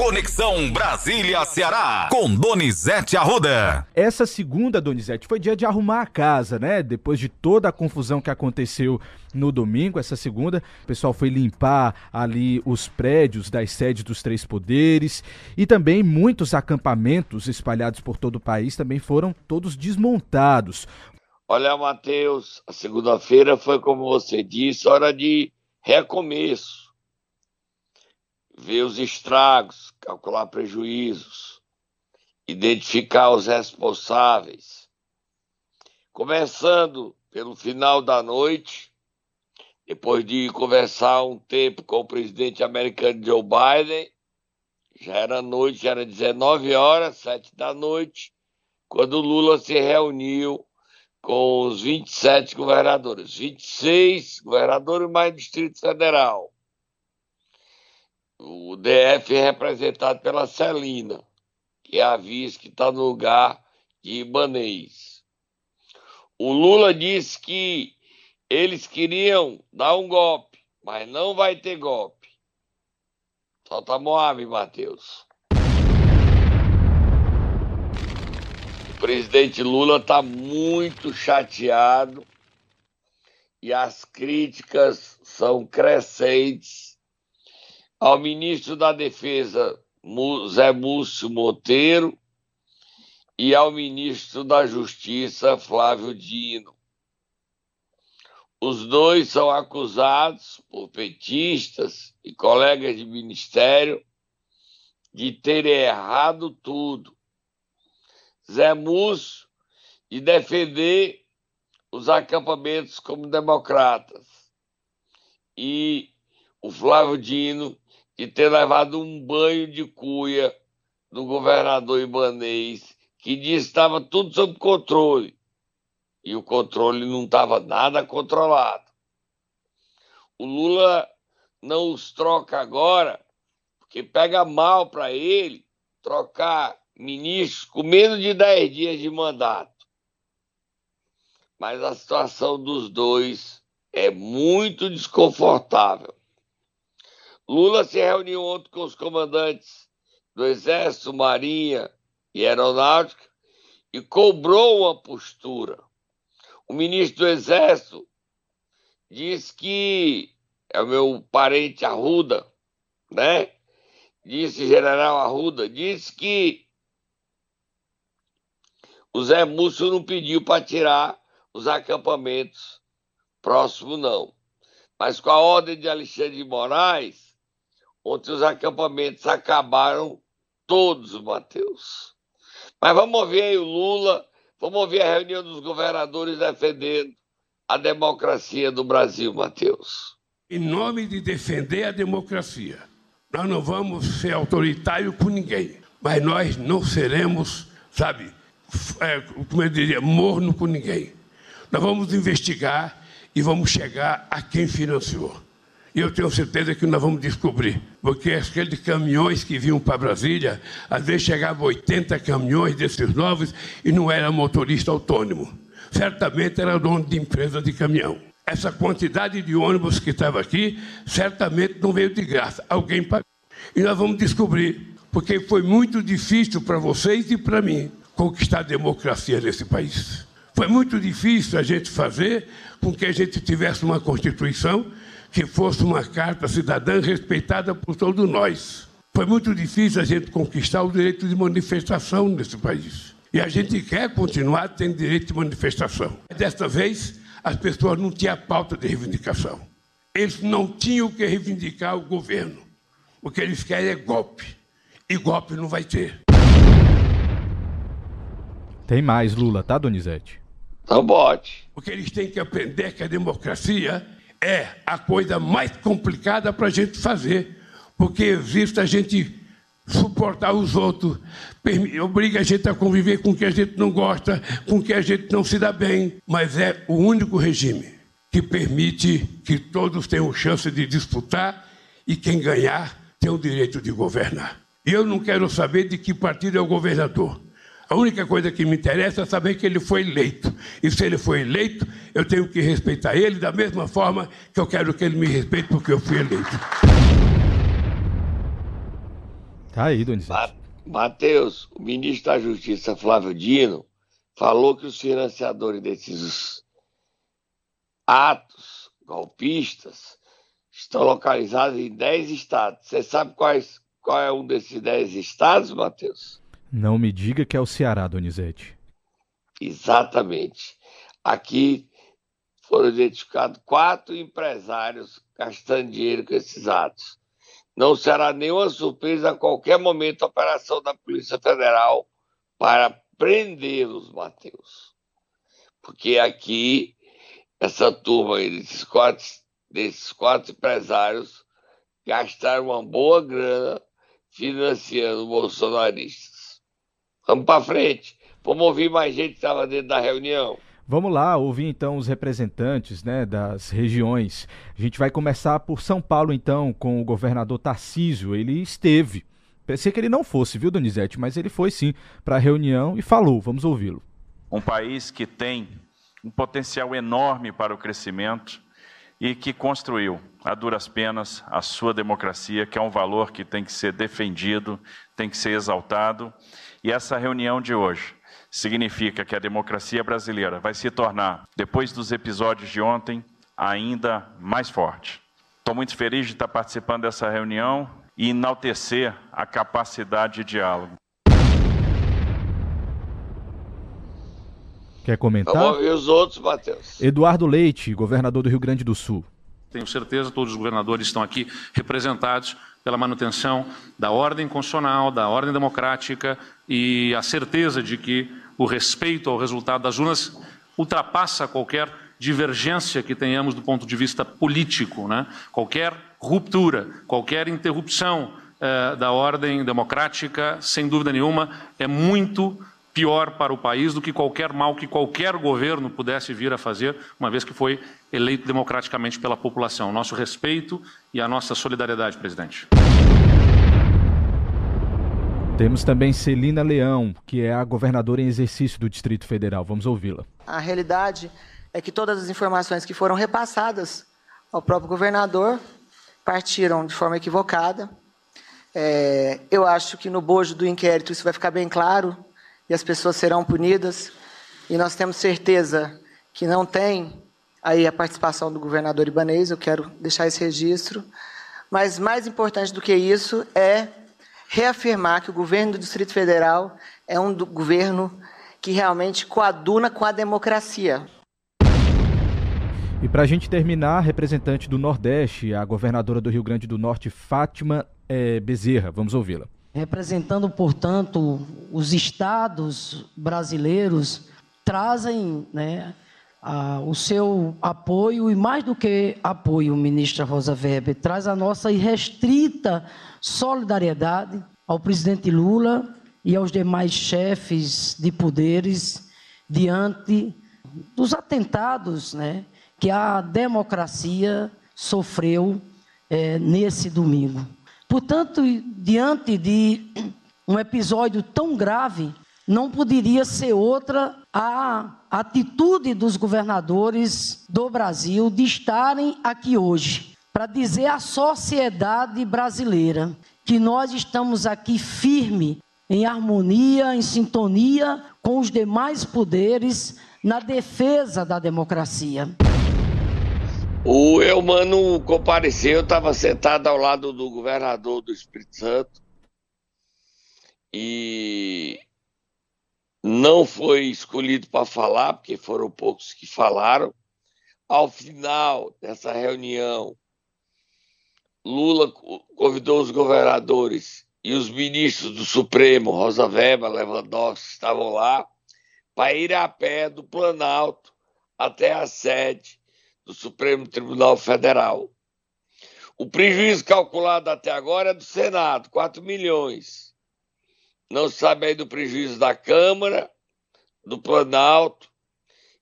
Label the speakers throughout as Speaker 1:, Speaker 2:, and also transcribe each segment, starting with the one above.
Speaker 1: Conexão Brasília-Ceará, com Donizete Arruda.
Speaker 2: Essa segunda, Donizete, foi dia de arrumar a casa, né? Depois de toda a confusão que aconteceu no domingo, essa segunda, o pessoal foi limpar ali os prédios das sedes dos três poderes e também muitos acampamentos espalhados por todo o país também foram todos desmontados.
Speaker 3: Olha, Matheus, a segunda-feira foi, como você disse, hora de recomeço. Ver os estragos, calcular prejuízos, identificar os responsáveis. Começando pelo final da noite, depois de conversar um tempo com o presidente americano Joe Biden, já era noite, já era 19 horas, 7 da noite, quando Lula se reuniu com os 27 governadores, 26 governadores mais Distrito Federal. O DF é representado pela Celina, que é a vice que está no lugar de Ibanês. O Lula disse que eles queriam dar um golpe, mas não vai ter golpe. Solta Moab, Matheus. presidente Lula está muito chateado e as críticas são crescentes ao ministro da Defesa, Zé Múcio Monteiro, e ao ministro da Justiça, Flávio Dino. Os dois são acusados por petistas e colegas de ministério de terem errado tudo Zé Múcio e defender os acampamentos como democratas. E o Flávio Dino de ter levado um banho de cuia do governador Ibanês, que disse que estava tudo sob controle. E o controle não estava nada controlado. O Lula não os troca agora, porque pega mal para ele trocar ministros com menos de 10 dias de mandato. Mas a situação dos dois é muito desconfortável. Lula se reuniu ontem com os comandantes do Exército, Marinha e Aeronáutica e cobrou uma postura. O ministro do Exército disse que é o meu parente Arruda, né? Disse General Arruda, disse que o Zé Múcio não pediu para tirar os acampamentos próximos, não. Mas com a ordem de Alexandre de Moraes, ontem os acampamentos acabaram todos, Matheus. Mas vamos ouvir aí o Lula, vamos ouvir a reunião dos governadores defendendo a democracia do Brasil, Matheus.
Speaker 4: Em nome de defender a democracia, nós não vamos ser autoritários com ninguém, mas nós não seremos, sabe, é, como eu diria, morno com ninguém. Nós vamos investigar e vamos chegar a quem financiou. E eu tenho certeza que nós vamos descobrir, porque aqueles caminhões que vinham para Brasília, às vezes chegavam 80 caminhões desses novos e não era motorista autônomo. Certamente era dono de empresa de caminhão. Essa quantidade de ônibus que estava aqui, certamente não veio de graça. Alguém pagou. E nós vamos descobrir, porque foi muito difícil para vocês e para mim conquistar a democracia nesse país. Foi muito difícil a gente fazer com que a gente tivesse uma Constituição que fosse uma carta cidadã respeitada por todos nós. Foi muito difícil a gente conquistar o direito de manifestação nesse país. E a gente quer continuar tendo direito de manifestação. Desta vez, as pessoas não tinham pauta de reivindicação. Eles não tinham que reivindicar o governo. O que eles querem é golpe. E golpe não vai ter.
Speaker 2: Tem mais, Lula, tá, Donizete?
Speaker 3: Então bote.
Speaker 4: Porque eles têm que aprender que a democracia é a coisa mais complicada para a gente fazer. Porque existe a gente suportar os outros, obriga a gente a conviver com quem a gente não gosta, com quem a gente não se dá bem. Mas é o único regime que permite que todos tenham chance de disputar e quem ganhar tem o direito de governar. Eu não quero saber de que partido é o governador. A única coisa que me interessa é saber que ele foi eleito. E se ele foi eleito, eu tenho que respeitar ele da mesma forma que eu quero que ele me respeite porque eu fui eleito.
Speaker 2: Tá aí, Donizete.
Speaker 3: Matheus, o ministro da Justiça, Flávio Dino, falou que os financiadores desses atos golpistas estão localizados em 10 estados. Você sabe quais, qual é um desses 10 estados, Matheus?
Speaker 2: Não me diga que é o Ceará, Donizete.
Speaker 3: Exatamente. Aqui foram identificados quatro empresários gastando dinheiro com esses atos. Não será nenhuma surpresa a qualquer momento a operação da Polícia Federal para prendê-los, Matheus. Porque aqui, essa turma aí, desses quatro, desses quatro empresários, gastaram uma boa grana financiando bolsonaristas. Vamos para frente. Vamos ouvir mais gente que estava dentro da reunião.
Speaker 2: Vamos lá, ouvir então os representantes né, das regiões. A gente vai começar por São Paulo, então, com o governador Tarcísio. Ele esteve. Pensei que ele não fosse, viu, Donizete? Mas ele foi sim para a reunião e falou. Vamos ouvi-lo.
Speaker 5: Um país que tem um potencial enorme para o crescimento e que construiu, a duras penas, a sua democracia, que é um valor que tem que ser defendido, tem que ser exaltado. E essa reunião de hoje significa que a democracia brasileira vai se tornar, depois dos episódios de ontem, ainda mais forte. Estou muito feliz de estar participando dessa reunião e enaltecer a capacidade de diálogo.
Speaker 2: Quer comentar?
Speaker 3: Vamos ouvir os outros, Matheus.
Speaker 2: Eduardo Leite, governador do Rio Grande do Sul.
Speaker 6: Tenho certeza todos os governadores estão aqui representados pela manutenção da ordem constitucional, da ordem democrática e a certeza de que o respeito ao resultado das urnas ultrapassa qualquer divergência que tenhamos do ponto de vista político, né? qualquer ruptura, qualquer interrupção eh, da ordem democrática, sem dúvida nenhuma, é muito pior para o país do que qualquer mal que qualquer governo pudesse vir a fazer, uma vez que foi eleito democraticamente pela população. Nosso respeito e a nossa solidariedade, presidente.
Speaker 2: Temos também Celina Leão, que é a governadora em exercício do Distrito Federal. Vamos ouvi-la.
Speaker 7: A realidade é que todas as informações que foram repassadas ao próprio governador partiram de forma equivocada. É, eu acho que no bojo do inquérito isso vai ficar bem claro e as pessoas serão punidas. E nós temos certeza que não tem aí a participação do governador Ibanês, eu quero deixar esse registro. Mas mais importante do que isso é reafirmar que o governo do Distrito Federal é um governo que realmente coaduna com a democracia.
Speaker 2: E para a gente terminar, representante do Nordeste, a governadora do Rio Grande do Norte, Fátima é, Bezerra. Vamos ouvi-la.
Speaker 8: Representando, portanto, os estados brasileiros, trazem né, a, o seu apoio, e mais do que apoio, ministra Rosa Weber, traz a nossa irrestrita solidariedade ao presidente Lula e aos demais chefes de poderes diante dos atentados né, que a democracia sofreu é, nesse domingo. Portanto, diante de um episódio tão grave, não poderia ser outra a atitude dos governadores do Brasil de estarem aqui hoje para dizer à sociedade brasileira que nós estamos aqui firme, em harmonia, em sintonia com os demais poderes na defesa da democracia.
Speaker 3: O Eumano compareceu, eu estava sentado ao lado do governador do Espírito Santo e não foi escolhido para falar, porque foram poucos que falaram. Ao final dessa reunião, Lula convidou os governadores e os ministros do Supremo, Rosa Weber, Lewandowski, estavam lá, para ir a pé do Planalto até a sede do Supremo Tribunal Federal. O prejuízo calculado até agora é do Senado, 4 milhões. Não se sabe aí do prejuízo da Câmara, do Planalto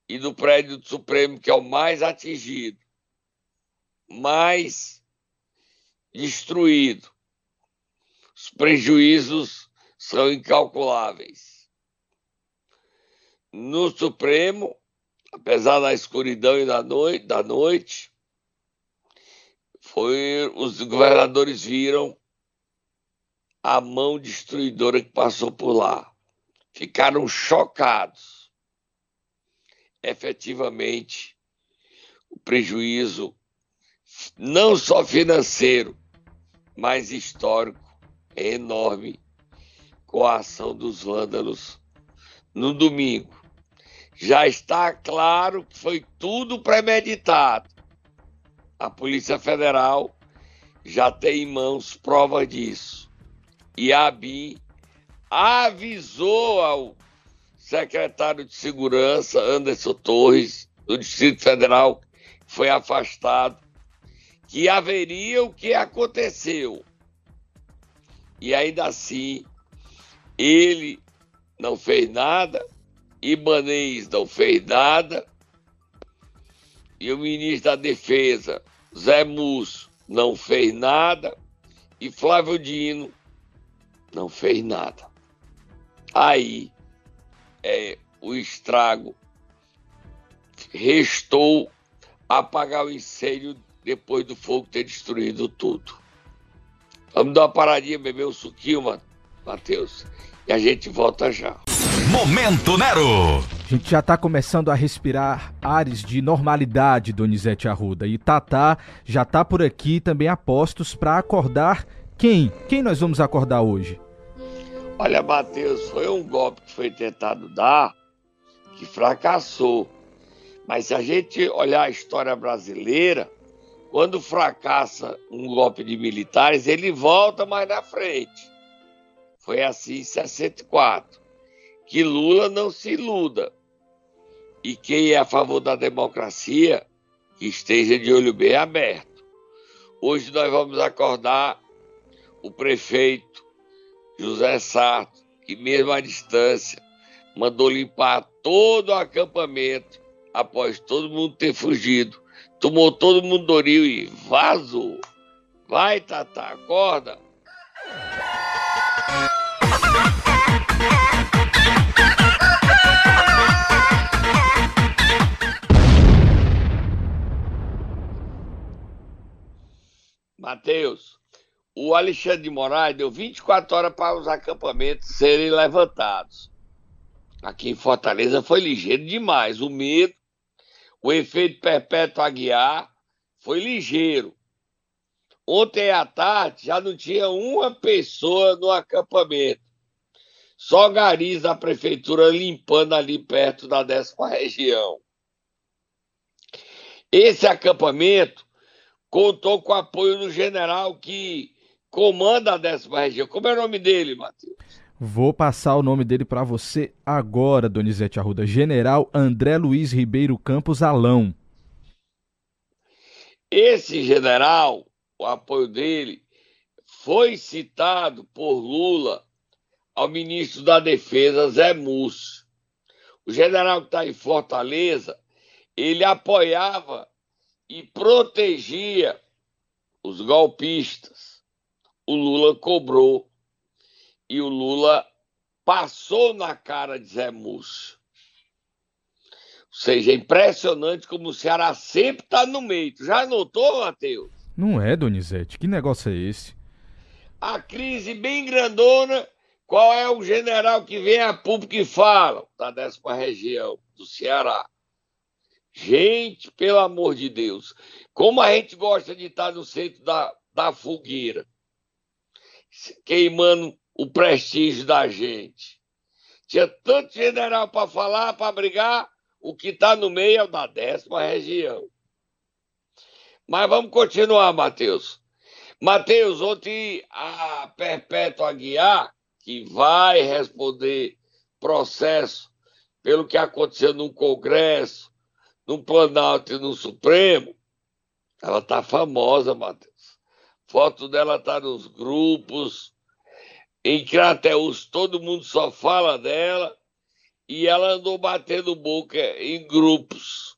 Speaker 3: e do prédio do Supremo, que é o mais atingido. Mais destruído. Os prejuízos são incalculáveis. No Supremo, apesar da escuridão e da noite, da noite foi, os governadores viram a mão destruidora que passou por lá. Ficaram chocados. Efetivamente, o prejuízo, não só financeiro, mas histórico, é enorme com a ação dos vândalos no domingo. Já está claro que foi tudo premeditado. A Polícia Federal já tem em mãos prova disso. E a ABIN avisou ao secretário de Segurança, Anderson Torres, do Distrito Federal, que foi afastado, que haveria o que aconteceu. E ainda assim, ele não fez nada, Ibanez não fez nada, e o ministro da Defesa, Zé Múcio, não fez nada, e Flávio Dino não fez nada. Aí é, o estrago restou apagar o incêndio depois do fogo ter destruído tudo. Vamos dar uma paradinha, beber um suquinho, Matheus, e a gente volta já.
Speaker 1: Momento Nero!
Speaker 2: A gente já está começando a respirar ares de normalidade, Donizete Arruda. E Tatá já está por aqui também a postos para acordar quem? Quem nós vamos acordar hoje?
Speaker 3: Olha, Matheus, foi um golpe que foi tentado dar que fracassou. Mas se a gente olhar a história brasileira, quando fracassa um golpe de militares, ele volta mais na frente. Foi assim em 64. Que Lula não se iluda. E quem é a favor da democracia, que esteja de olho bem aberto. Hoje nós vamos acordar o prefeito José Sarto, que mesmo à distância, mandou limpar todo o acampamento após todo mundo ter fugido. Tomou todo mundo Doril e vazou. Vai, Tata, acorda. Mateus, o Alexandre de Moraes deu 24 horas para os acampamentos serem levantados. Aqui em Fortaleza foi ligeiro demais. O medo, o efeito perpétuo aguiar foi ligeiro. Ontem à tarde já não tinha uma pessoa no acampamento. Só garis da prefeitura limpando ali perto da décima região. Esse acampamento contou com o apoio do general que comanda a décima região. Como é o nome dele, Matheus?
Speaker 2: Vou passar o nome dele para você agora, Donizete Arruda. General André Luiz Ribeiro Campos Alão.
Speaker 3: Esse general, o apoio dele, foi citado por Lula ao ministro da Defesa, Zé Múcio. O general que está em Fortaleza, ele apoiava e protegia os golpistas o Lula cobrou e o Lula passou na cara de Zé Múcio. Ou seja, é impressionante como o Ceará sempre está no meio. Tu já notou, Matheus?
Speaker 2: Não é, Donizete. Que negócio é esse?
Speaker 3: A crise bem grandona. Qual é o general que vem a público e fala? Da décima região do Ceará. Gente, pelo amor de Deus, como a gente gosta de estar no centro da, da fogueira queimando o prestígio da gente. Tinha tanto general para falar, para brigar, o que está no meio é o da décima região. Mas vamos continuar, Matheus. Matheus, ontem a Perpétua Aguiar, que vai responder processo pelo que aconteceu no Congresso, no Planalto e no Supremo, ela está famosa, Matheus. Foto dela tá nos grupos. Em Crateus todo mundo só fala dela. E ela andou batendo boca em grupos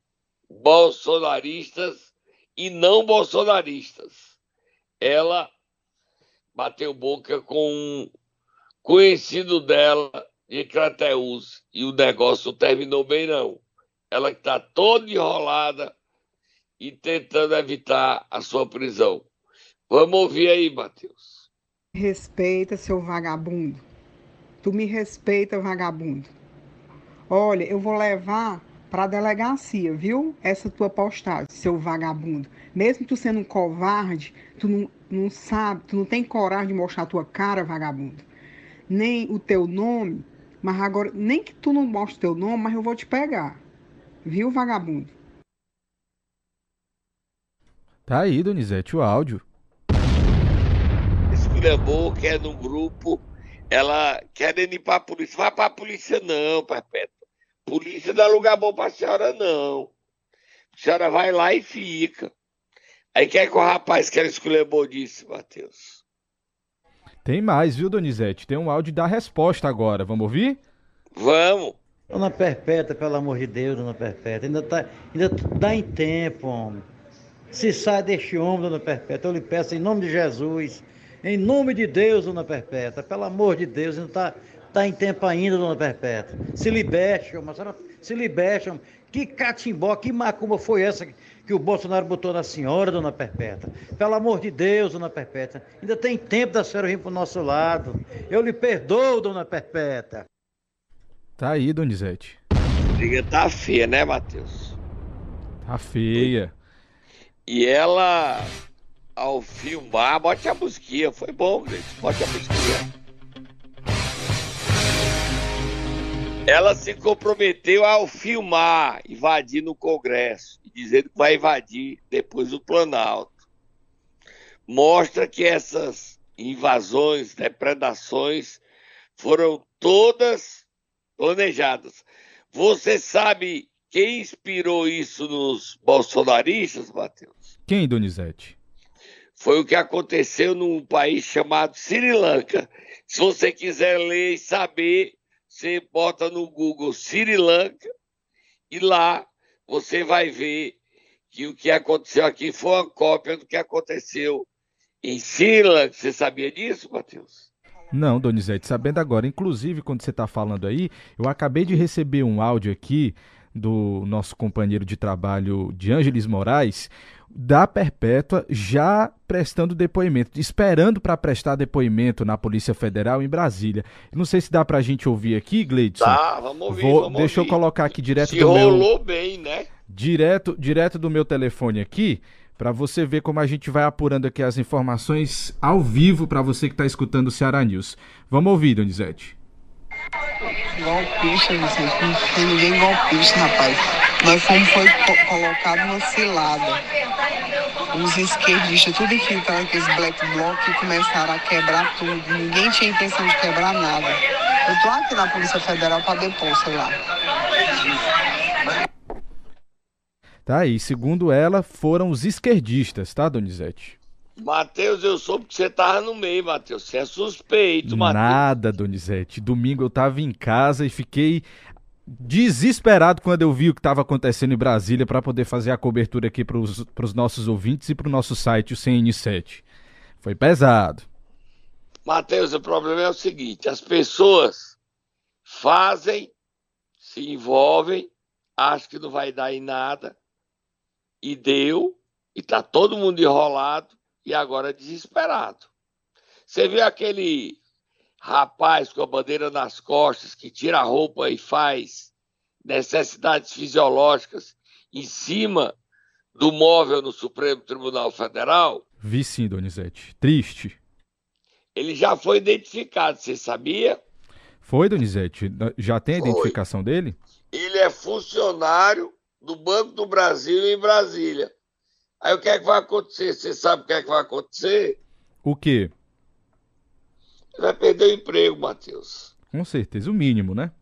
Speaker 3: bolsonaristas e não bolsonaristas. Ela bateu boca com um conhecido dela de Crateus e o negócio terminou bem não. Ela está toda enrolada e tentando evitar a sua prisão. Vamos ouvir aí, Matheus.
Speaker 9: Respeita, seu vagabundo. Tu me respeita, vagabundo. Olha, eu vou levar para a delegacia, viu? Essa tua postagem, seu vagabundo. Mesmo tu sendo um covarde, tu não, não sabe, tu não tem coragem de mostrar a tua cara, vagabundo. Nem o teu nome, mas agora, nem que tu não mostre teu nome, mas eu vou te pegar. Viu, vagabundo?
Speaker 2: Tá aí, Donizete, o áudio.
Speaker 3: Esculhambou que é no grupo, ela querendo ir pra polícia. Vai pra polícia não, Perpétua. Polícia não é lugar bom pra senhora, não. A senhora vai lá e fica. Aí quer que o rapaz que ela esculhambou disse, Matheus?
Speaker 2: Tem mais, viu, Donizete? Tem um áudio da resposta agora. Vamos ouvir?
Speaker 3: Vamos.
Speaker 10: Dona Perpétua, pelo amor de Deus, Dona Perpétua. Ainda, tá, ainda dá em tempo, homem. Se sai deste homem, Dona Perpétua, eu lhe peço em nome de Jesus. Em nome de Deus, Dona Perpétua. Pelo amor de Deus, ainda está tá em tempo ainda, Dona Perpétua. Se liberte, homem. A senhora se liberte, homem. Que catimbó, que macumba foi essa que o Bolsonaro botou na senhora, Dona Perpétua? Pelo amor de Deus, Dona Perpétua. Ainda tem tempo da senhora vir para o nosso lado. Eu lhe perdoo, Dona Perpétua.
Speaker 2: Tá aí, Donizete.
Speaker 3: A briga tá feia, né, Matheus?
Speaker 2: Tá feia.
Speaker 3: E ela, ao filmar, bote a musiquinha. Foi bom, gente. Bote a musiquinha. Ela se comprometeu ao filmar, invadir no Congresso, e dizendo que vai invadir depois do Planalto. Mostra que essas invasões, depredações, foram todas planejadas. Você sabe quem inspirou isso nos bolsonaristas, Matheus?
Speaker 2: Quem, Donizete?
Speaker 3: Foi o que aconteceu num país chamado Sri Lanka. Se você quiser ler e saber, você bota no Google Sri Lanka e lá você vai ver que o que aconteceu aqui foi uma cópia do que aconteceu em Sri Lanka. Você sabia disso, Matheus?
Speaker 2: Não, Donizete, sabendo agora. Inclusive, quando você está falando aí, eu acabei de receber um áudio aqui do nosso companheiro de trabalho de Ângeles Moraes, da Perpétua, já prestando depoimento, esperando para prestar depoimento na Polícia Federal em Brasília. Não sei se dá para a gente ouvir aqui, Gleidson.
Speaker 3: Tá, vamos ouvir.
Speaker 2: Vou,
Speaker 3: vamos
Speaker 2: deixa
Speaker 3: ouvir.
Speaker 2: eu colocar aqui direto
Speaker 3: Se
Speaker 2: do meu.
Speaker 3: rolou bem, né?
Speaker 2: Direto, direto do meu telefone aqui, para você ver como a gente vai apurando aqui as informações ao vivo para você que está escutando o Ceará News. Vamos ouvir, Donizete.
Speaker 9: Golpista, Vicente. Não foi ninguém golpista, rapaz. Nós fomos foi co colocado numa cilada. Os esquerdistas, tudo infiltrado aqueles black bloc que começaram a quebrar tudo. Ninguém tinha intenção de quebrar nada. Eu tô aqui na Polícia Federal para depor, sei lá.
Speaker 2: Tá aí, segundo ela, foram os esquerdistas, tá, Donizete?
Speaker 3: Matheus, eu soube que você tava no meio, Matheus. Você é suspeito, Matheus.
Speaker 2: Nada, Donizete. Domingo eu tava em casa e fiquei desesperado quando eu vi o que estava acontecendo em Brasília para poder fazer a cobertura aqui para os nossos ouvintes e para o nosso site, o CN7. Foi pesado.
Speaker 3: Matheus, o problema é o seguinte: as pessoas fazem, se envolvem, acham que não vai dar em nada, e deu, e tá todo mundo enrolado, e agora desesperado. Você viu aquele rapaz com a bandeira nas costas que tira a roupa e faz necessidades fisiológicas em cima do móvel no Supremo Tribunal Federal?
Speaker 2: Vi sim, Donizete. Triste.
Speaker 3: Ele já foi identificado, você sabia?
Speaker 2: Foi, Donizete? Já tem a
Speaker 3: Foi.
Speaker 2: identificação dele?
Speaker 3: Ele é funcionário do Banco do Brasil em Brasília. Aí o que é que vai acontecer? Você sabe o que é que vai acontecer?
Speaker 2: O quê?
Speaker 3: Ele vai perder o emprego, Matheus.
Speaker 2: Com certeza, o mínimo, né?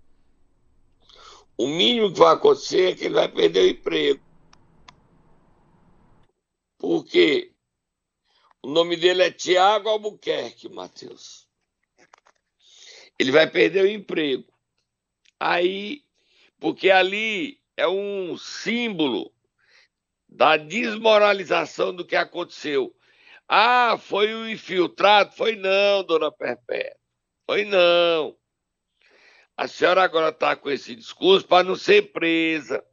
Speaker 3: O mínimo que vai acontecer é que ele vai perder o emprego. Porque o nome dele é Tiago Albuquerque, Matheus. Ele vai perder o emprego. Aí, porque ali é um símbolo da desmoralização do que aconteceu. Ah, foi o infiltrado? Foi não, dona Perpétua. Foi não. A senhora agora está com esse discurso para não ser presa,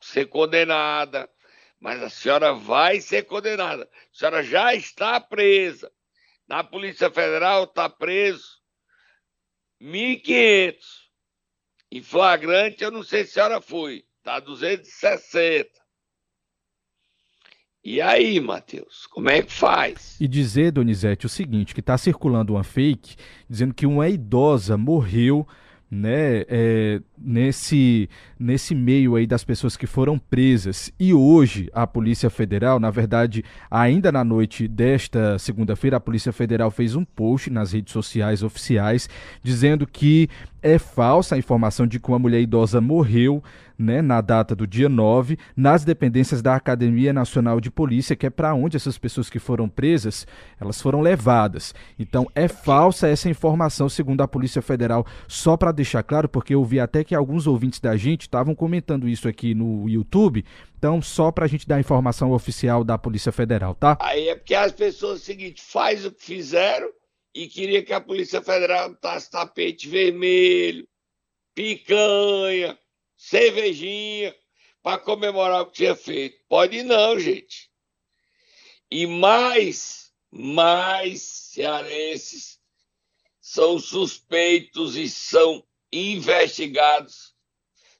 Speaker 3: ser condenada. Mas a senhora vai ser condenada. A senhora já está presa. Na Polícia Federal está preso 1.500. Em flagrante, eu não sei se a senhora foi. Está 260. E aí, Matheus, como é que faz?
Speaker 2: E dizer, Donizete, o seguinte, que está circulando uma fake dizendo que uma idosa morreu né, é, nesse, nesse meio aí das pessoas que foram presas. E hoje a Polícia Federal, na verdade, ainda na noite desta segunda-feira, a Polícia Federal fez um post nas redes sociais oficiais dizendo que é falsa a informação de que uma mulher idosa morreu né, na data do dia 9 nas dependências da Academia Nacional de Polícia, que é para onde essas pessoas que foram presas, elas foram levadas. Então é falsa essa informação, segundo a Polícia Federal, só para deixar claro, porque eu vi até que alguns ouvintes da gente estavam comentando isso aqui no YouTube, então, só para a gente dar a informação oficial da Polícia Federal, tá?
Speaker 3: Aí é porque as pessoas, é seguinte, faz o que fizeram e queria que a Polícia Federal botasse tapete vermelho, picanha, cervejinha, para comemorar o que tinha feito. Pode não, gente. E mais, mais cearenses são suspeitos e são investigados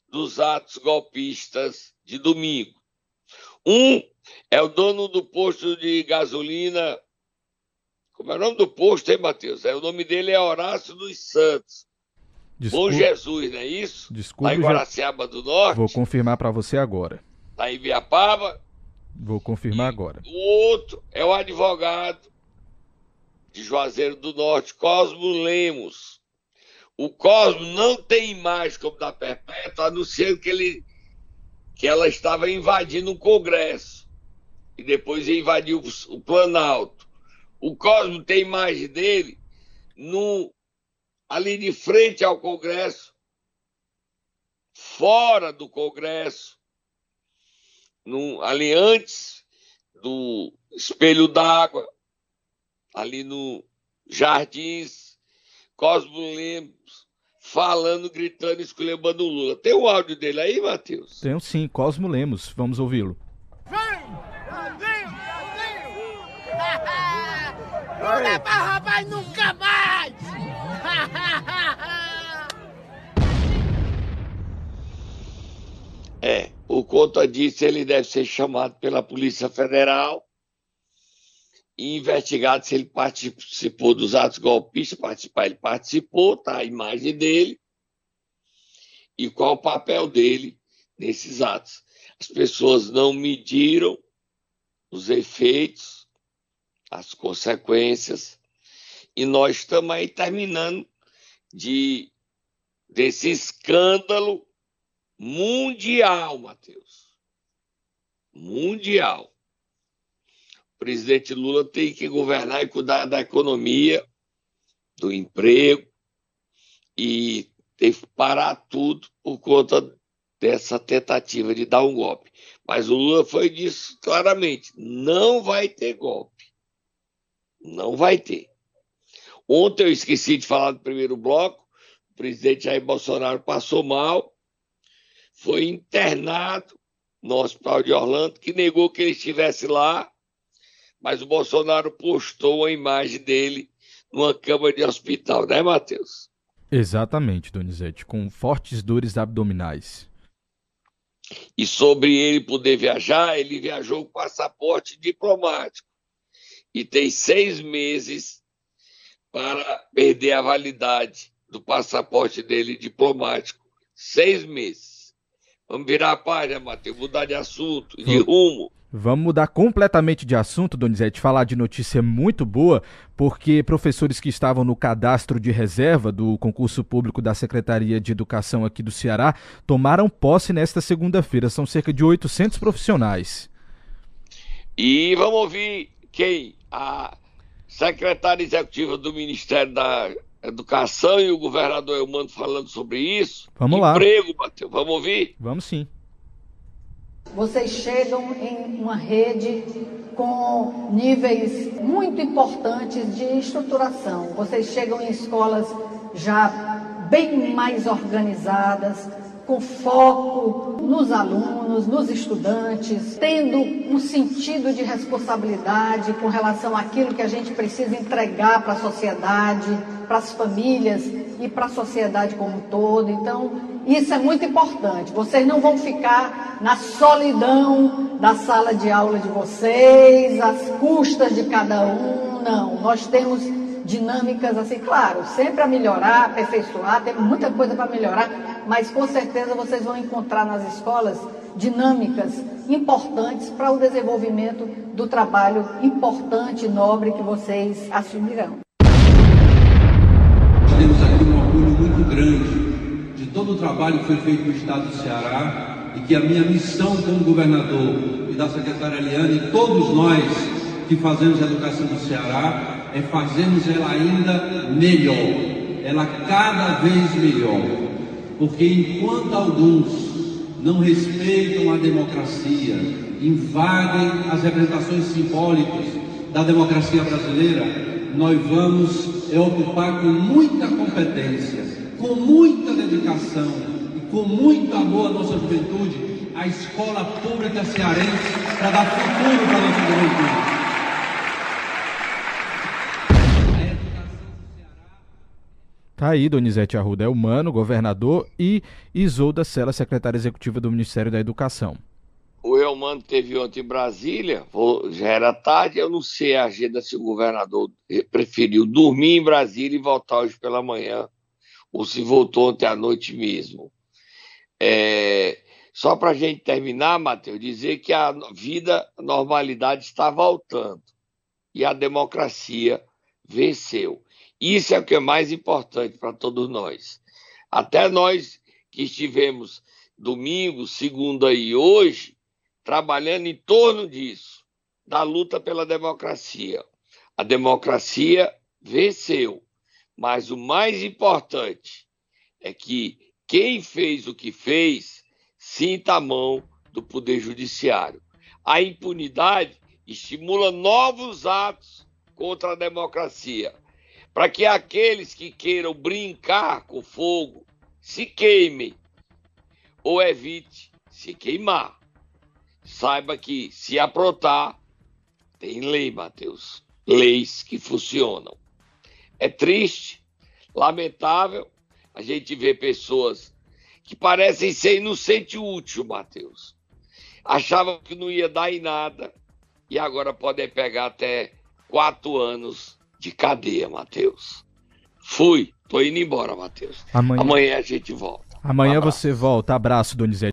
Speaker 3: dos atos golpistas de domingo. Um é o dono do posto de gasolina como é o nome do posto, hein, Matheus? É, o nome dele é Horácio dos Santos. Desculpa, Bom Jesus, não é isso?
Speaker 2: Desculpa.
Speaker 3: Lá em Guaraciaba do Norte.
Speaker 2: Vou confirmar para você agora.
Speaker 3: Lá em Viapava.
Speaker 2: Vou confirmar agora.
Speaker 3: O outro é o advogado de Juazeiro do Norte, Cosmo Lemos. O Cosmo não tem imagem como da Perpétua, anunciando que, ele, que ela estava invadindo o Congresso. E depois invadiu o Planalto. O Cosmo tem imagem dele no, ali de frente ao Congresso, fora do Congresso, no, ali antes do espelho d'água, ali no Jardins, Cosmo Lemos falando, gritando, esculhambando o Lula. Tem o áudio dele aí, Matheus?
Speaker 2: Tenho sim, Cosmo Lemos. Vamos ouvi-lo.
Speaker 11: Não dá pra roubar nunca mais!
Speaker 3: É, por conta disso, ele deve ser chamado pela Polícia Federal e investigado se ele participou dos atos golpistas. Participar, ele participou, tá a imagem dele e qual o papel dele nesses atos. As pessoas não mediram os efeitos as consequências. E nós estamos aí terminando de desse escândalo mundial, Matheus. Mundial. O presidente Lula tem que governar e cuidar da economia, do emprego, e teve que parar tudo por conta dessa tentativa de dar um golpe. Mas o Lula foi disso claramente: não vai ter golpe. Não vai ter. Ontem eu esqueci de falar do primeiro bloco. O presidente Jair Bolsonaro passou mal, foi internado no hospital de Orlando, que negou que ele estivesse lá, mas o Bolsonaro postou a imagem dele numa cama de hospital, né, Matheus?
Speaker 2: Exatamente, Donizete, com fortes dores abdominais.
Speaker 3: E sobre ele poder viajar, ele viajou com passaporte diplomático e tem seis meses para perder a validade do passaporte dele diplomático. Seis meses. Vamos virar a página, Matheus, mudar de assunto, de rumo.
Speaker 2: Vamos mudar completamente de assunto, Donizete, falar de notícia muito boa, porque professores que estavam no cadastro de reserva do concurso público da Secretaria de Educação aqui do Ceará tomaram posse nesta segunda-feira. São cerca de 800 profissionais.
Speaker 3: E vamos ouvir quem a secretária executiva do Ministério da Educação e o governador Eumano falando sobre isso.
Speaker 2: Vamos lá.
Speaker 3: Emprego, Matheus. Vamos ouvir?
Speaker 2: Vamos sim.
Speaker 12: Vocês chegam em uma rede com níveis muito importantes de estruturação. Vocês chegam em escolas já bem mais organizadas, com foco nos alunos, nos estudantes, tendo um sentido de responsabilidade com relação àquilo que a gente precisa entregar para a sociedade, para as famílias e para a sociedade como um todo. Então, isso é muito importante. Vocês não vão ficar na solidão da sala de aula de vocês, às custas de cada um. Não, nós temos dinâmicas assim, claro, sempre a melhorar, aperfeiçoar, tem muita coisa para melhorar, mas com certeza vocês vão encontrar nas escolas dinâmicas importantes para o desenvolvimento do trabalho importante e nobre que vocês assumirão.
Speaker 13: Temos aqui um orgulho muito grande de todo o trabalho que foi feito no estado do Ceará e que a minha missão como governador e da secretária Eliane e todos nós que fazemos a educação do Ceará é fazermos ela ainda melhor, ela cada vez melhor. Porque enquanto alguns não respeitam a democracia, invadem as representações simbólicas da democracia brasileira, nós vamos é, ocupar com muita competência, com muita dedicação e com muito amor à nossa juventude a escola pública cearense para dar futuro para a nossa juventude.
Speaker 2: Tá aí, Donizete Arruda é humano, governador, e Isolda Sela, secretária executiva do Ministério da Educação.
Speaker 3: O Elmano teve ontem em Brasília, já era tarde, eu não sei a agenda se o governador preferiu dormir em Brasília e voltar hoje pela manhã, ou se voltou ontem à noite mesmo. É, só para a gente terminar, Matheus, dizer que a vida, a normalidade está voltando e a democracia venceu. Isso é o que é mais importante para todos nós. Até nós que estivemos domingo, segunda e hoje, trabalhando em torno disso, da luta pela democracia. A democracia venceu, mas o mais importante é que quem fez o que fez sinta a mão do Poder Judiciário. A impunidade estimula novos atos contra a democracia para que aqueles que queiram brincar com fogo se queimem ou evite se queimar. Saiba que se aprontar, tem lei, Mateus. Leis que funcionam. É triste, lamentável, a gente ver pessoas que parecem ser inocente útil, Mateus. Achavam que não ia dar em nada e agora podem pegar até quatro anos de cadeia, Matheus. Fui, tô indo embora, Matheus. Amanhã... Amanhã a gente volta.
Speaker 2: Amanhã um você volta. Abraço, Donizete.